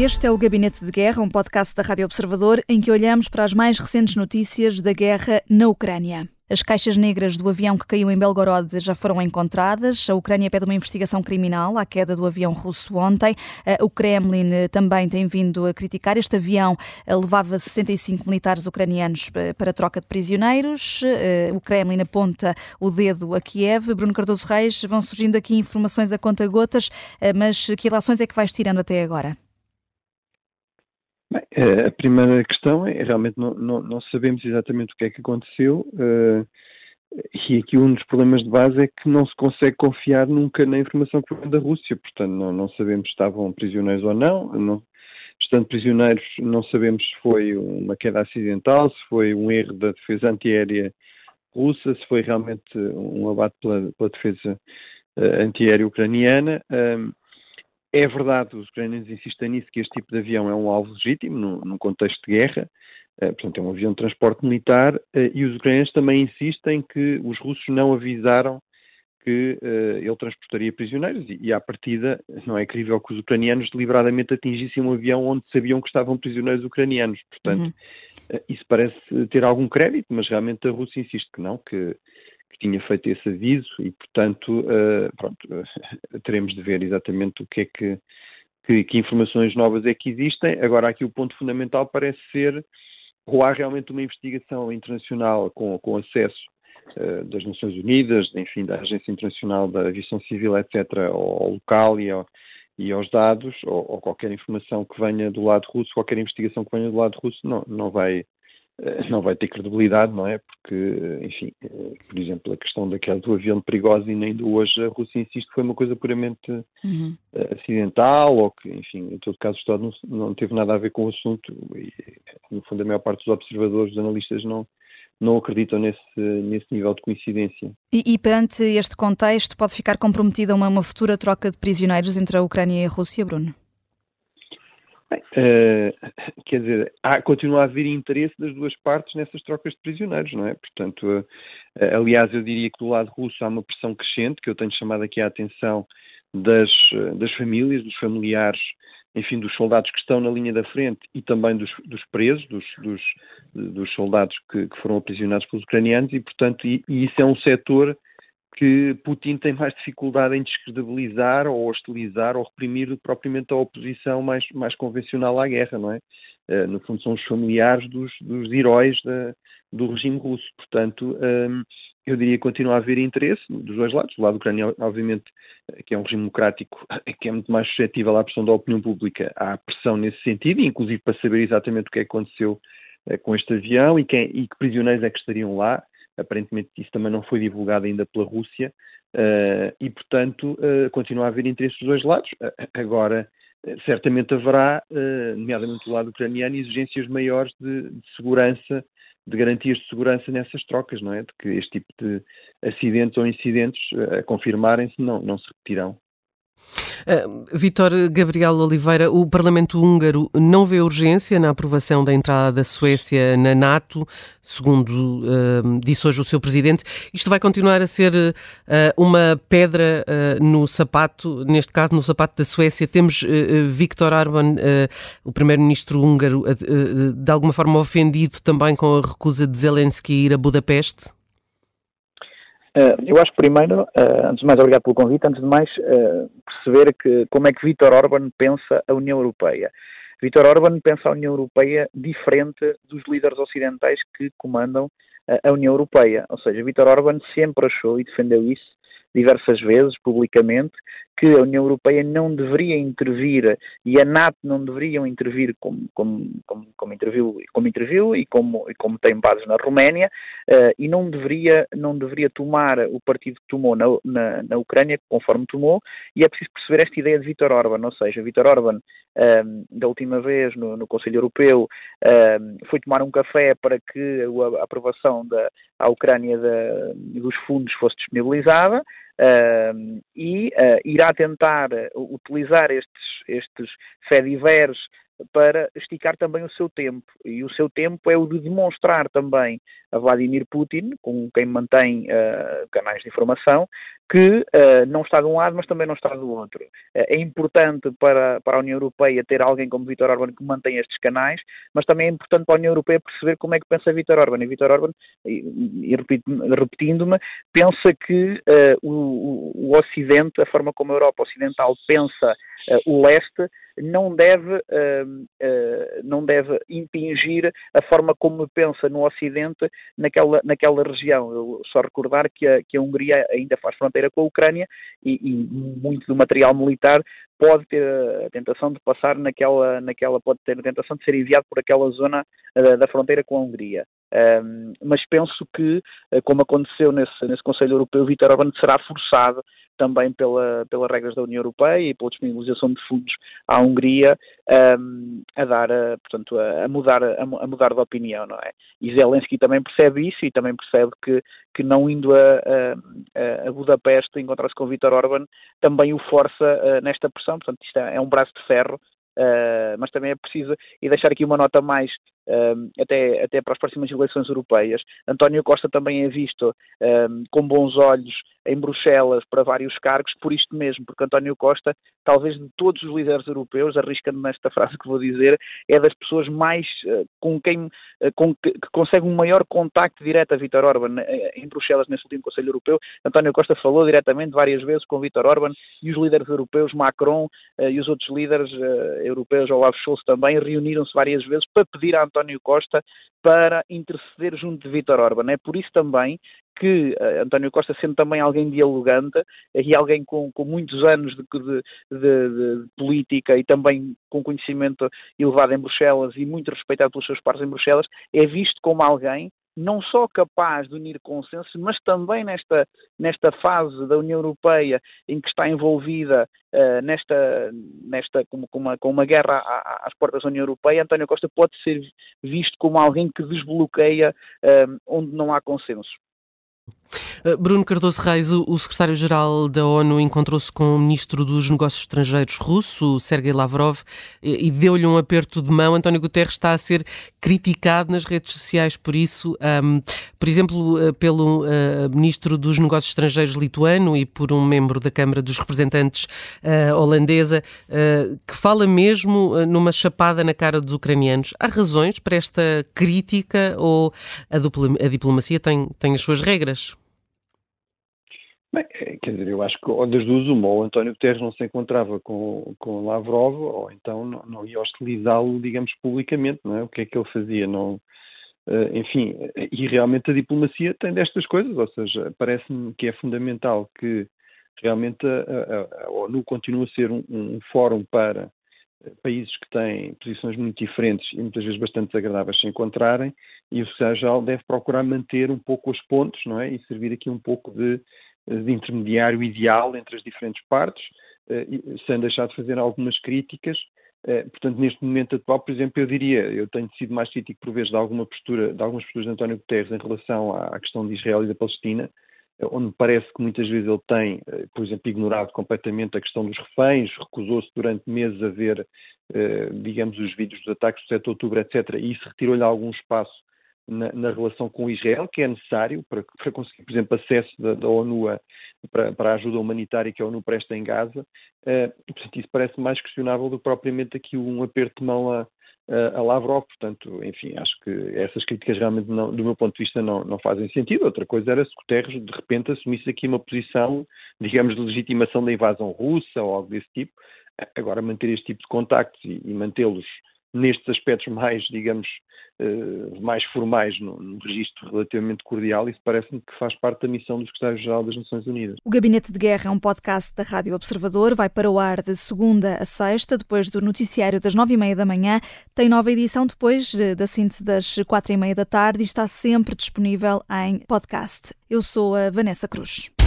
Este é o Gabinete de Guerra, um podcast da Rádio Observador em que olhamos para as mais recentes notícias da guerra na Ucrânia. As caixas negras do avião que caiu em Belgorod já foram encontradas. A Ucrânia pede uma investigação criminal à queda do avião russo ontem. O Kremlin também tem vindo a criticar. Este avião levava 65 militares ucranianos para troca de prisioneiros. O Kremlin aponta o dedo a Kiev. Bruno Cardoso Reis, vão surgindo aqui informações a conta-gotas, mas que relações é que vais tirando até agora? Bem, eh, a primeira questão é realmente não, não, não, sabemos exatamente o que é que aconteceu uh, e aqui um dos problemas de base é que não se consegue confiar nunca na informação que vem da Rússia, portanto não, não sabemos se estavam prisioneiros ou não, não, estando prisioneiros não sabemos se foi uma queda acidental, se foi um erro da defesa antiaérea russa, se foi realmente um abate pela, pela defesa uh, antiaérea ucraniana. É verdade, os ucranianos insistem nisso, que este tipo de avião é um alvo legítimo num, num contexto de guerra, uh, portanto é um avião de transporte militar, uh, e os ucranianos também insistem que os russos não avisaram que uh, ele transportaria prisioneiros, e, e à partida não é crível que os ucranianos deliberadamente atingissem um avião onde sabiam que estavam prisioneiros ucranianos. Portanto, uhum. isso parece ter algum crédito, mas realmente a Rússia insiste que não, que que tinha feito esse aviso e, portanto, uh, pronto, teremos de ver exatamente o que é que, que, que, informações novas é que existem. Agora, aqui o ponto fundamental parece ser ou há realmente uma investigação internacional com, com acesso uh, das Nações Unidas, enfim, da Agência Internacional da Aviação Civil, etc., ao, ao local e, ao, e aos dados, ou, ou, qualquer informação que venha do lado russo, qualquer investigação que venha do lado russo, não, não vai eh, não vai ter credibilidade, não é? Porque, enfim, eh, por exemplo, a questão daquela do avião perigoso e nem do hoje a Rússia insiste que foi uma coisa puramente uhum. Eh, acidental ou que, enfim, em todo caso o Estado não, não teve nada a ver com o assunto e, no fundo, a maior parte dos observadores, dos analistas não, não acreditam nesse, nesse nível de coincidência. E, e, perante este contexto, pode ficar comprometida uma, uma futura troca de prisioneiros entre a Ucrânia e a Rússia, Bruno? Bem, uh, quer dizer, há, continua a haver interesse das duas partes nessas trocas de prisioneiros, não é? Portanto, uh, uh, aliás, eu diria que do lado russo há uma pressão crescente, que eu tenho chamado aqui a atenção das, das famílias, dos familiares, enfim, dos soldados que estão na linha da frente e também dos, dos presos, dos, dos, dos soldados que, que, foram aprisionados pelos ucranianos, e, portanto, e, e isso é um setor que Putin tem mais dificuldade em descredibilizar ou hostilizar ou reprimir do que propriamente a oposição mais, mais convencional à guerra, não é? Uh, no fundo são os familiares dos, dos heróis da, do regime russo. Portanto, um, ehm, eu diria que continua a haver interesse dos dois lados. Do lado ucraniano, obviamente, eh, que é um regime democrático que é muito mais suscetível à pressão da opinião pública, há pressão nesse sentido, inclusive para saber exatamente o que aconteceu com este avião e, quem, e que prisioneiros é que estariam lá aparentemente isso também não foi divulgado ainda pela Rússia, uh, e portanto uh, continua a haver interesse dos dois lados. Agora, certamente haverá, nomeadamente do lado ucraniano, exigências maiores de, de, segurança, de garantias de segurança nessas trocas, não é? De que este tipo de acidentes ou incidentes, a confirmarem-se, não, não se repetirão. Uh, Vítor Gabriel Oliveira, o Parlamento húngaro não vê urgência na aprovação da entrada da Suécia na NATO, segundo uh, disse hoje o seu presidente. Isto vai continuar a ser uh, uma pedra no sapato, neste caso no sapato da Suécia. Temos Viktor Orban, o primeiro-ministro húngaro, de alguma forma ofendido também com a recusa de Zelensky ir a Budapeste? Uh, eu acho que primeiro, uh, antes de mais, obrigado pelo convite, antes de mais, uh, perceber que, como é que Vítor Orban pensa a União Europeia. Vítor Orban pensa a União Europeia diferente dos líderes ocidentais que comandam a União Europeia. Ou seja, Vítor Orban sempre achou e defendeu isso diversas vezes, publicamente, que a União Europeia não deveria intervir e a NATO não deveriam intervir como, como, como, como interviu, como interviu e como, e como tem bases na Roménia uh, e não deveria, não deveria tomar o partido que tomou na, na, na, Ucrânia conforme tomou e é preciso perceber esta ideia de Vítor Orban, ou seja, Vítor Orban uh, da última vez no, no Conselho Europeu uh, foi tomar um café para que a aprovação da à Ucrânia da, dos fundos fosse disponibilizada e uh, irá tentar utilizar estes, estes para esticar também o seu tempo. E o seu tempo é o de demonstrar também a Vladimir Putin, com quem mantém uh, canais de informação, que uh, não está de um lado, mas também não está do outro. Uh, é importante para, para a União Europeia ter alguém como Vítor Orban que mantém estes canais, mas também é importante para a União Europeia perceber como é que pensa Vítor Orban. E Vítor Orban, e, e repetindo-me, pensa que o, o Ocidente, a forma como a Europa Ocidental pensa o leste, não deve, uh, uh, não deve impingir a forma como pensa no Ocidente naquela, naquela região. Eu só recordar que a, que a Hungria ainda faz fronteira com a Ucrânia e, e muito do material militar pode ter a tentação de passar naquela, naquela pode ter a tentação de ser enviado por aquela zona uh, da fronteira com a Hungria. Um, mas penso que, uh, como aconteceu nesse, nesse Conselho Europeu, Vítor Orbán será forçado também pela, pelas regras da União Europeia e pela disponibilização de fundos à Hungria um, a dar, a, portanto, a, a mudar, a, a, mudar de opinião, não é? E Zelensky também percebe isso e também percebe que, que não indo a, a, a Budapeste encontrar-se com Vítor Orban também o força uh, nesta pressão, portanto isto é, é um braço de ferro Uh, mas também é preciso, e deixar aqui uma nota mais até, até para as próximas eleições europeias. António Costa também é visto com bons olhos em Bruxelas para vários cargos, por isto mesmo, porque António Costa, talvez de todos os líderes europeus, arriscando nesta frase que vou dizer, é das pessoas mais uh, com quem uh, com que, que, consegue um maior contacto direto a Vítor Orban uh, em Bruxelas nesse último Conselho Europeu. António Costa falou diretamente várias vezes com Vítor Orban e os líderes europeus, Macron e os outros líderes europeus, Olaf Scholz também, reuniram-se várias vezes para pedir a António António Costa para interceder junto de Vítor Orban. É por isso também que uh, António Costa, sendo também alguém dialogante e alguém com, com muitos anos de, de, de, de, política e também com conhecimento elevado em Bruxelas e muito respeitado pelos seus pares em Bruxelas, é visto como alguém não só capaz de unir consensos, mas também nesta, nesta fase da União Europeia em que está envolvida uh, nesta, nesta com, com, uma, com uma guerra às portas da União Europeia, António Costa pode ser visto como alguém que desbloqueia uh, onde não há consenso. Eh, Bruno Cardoso Reis, o secretário-geral da ONU, encontrou-se com o ministro dos Negócios Estrangeiros russo, Sergei Lavrov, e deu-lhe um aperto de mão. António Guterres está a ser criticado nas redes sociais por isso, um, por exemplo, eh, pelo uh, ministro dos Negócios Estrangeiros lituano e por um membro da Câmara dos Representantes uh, holandesa, uh, que fala mesmo numa chapada na cara dos ucranianos. Há razões para esta crítica ou a, a diplomacia tem, tem as suas regras? Bem, é, quer dizer, eu acho que das duas uma, ou António Guterres não se encontrava com, com Lavrov, ou então não, não ia hostilizá-lo, digamos, publicamente, não é? O que é que ele fazia? Não, uh, enfim, e realmente a diplomacia tem destas coisas, ou seja, parece-me que é fundamental que realmente a, a, a ONU continue a ser um, um fórum para países que têm posições muito diferentes e muitas vezes bastante desagradáveis se encontrarem, e o secretário-geral deve procurar manter um pouco os pontos, não é? E servir aqui um pouco de de intermediário ideal entre as diferentes partes, eh, sem deixar de fazer algumas críticas. Eh, portanto, neste momento atual, por exemplo, eu diria, eu tenho sido mais crítico por vezes de alguma postura, de algumas posturas de António Guterres em relação à questão de Israel e da Palestina, eh, onde parece que muitas vezes ele tem, por exemplo, ignorado completamente a questão dos reféns, recusou-se durante meses a ver, digamos, os vídeos dos ataques do 7 de outubro, etc., e isso retirou-lhe algum espaço na, na, relação com Israel, que é necessário para, para conseguir, por exemplo, acesso da, da ONU a, para, para, a ajuda humanitária que a ONU presta em Gaza. Uh, portanto, isso parece mais questionável do que propriamente aqui um aperto de mão a, a, a Lavrov. Portanto, enfim, acho que essas críticas realmente, não, do meu ponto de vista, não, não fazem sentido. Outra coisa era se Guterres, de repente, assumisse aqui uma posição, digamos, de legitimação da invasão russa ou algo desse tipo. Agora, manter este tipo de contactos e, e mantê-los nestes aspectos mais, digamos, uh, mais formais, num, num registro relativamente cordial, isso parece-me que faz parte da missão do Secretário-Geral das Nações Unidas. O Gabinete de Guerra é um podcast da Rádio Observador, vai para o ar de segunda a sexta, depois do noticiário das nove e meia da manhã, tem nova edição depois eh, da síntese das quatro e meia da tarde e está sempre disponível em podcast. Eu sou a Vanessa Cruz.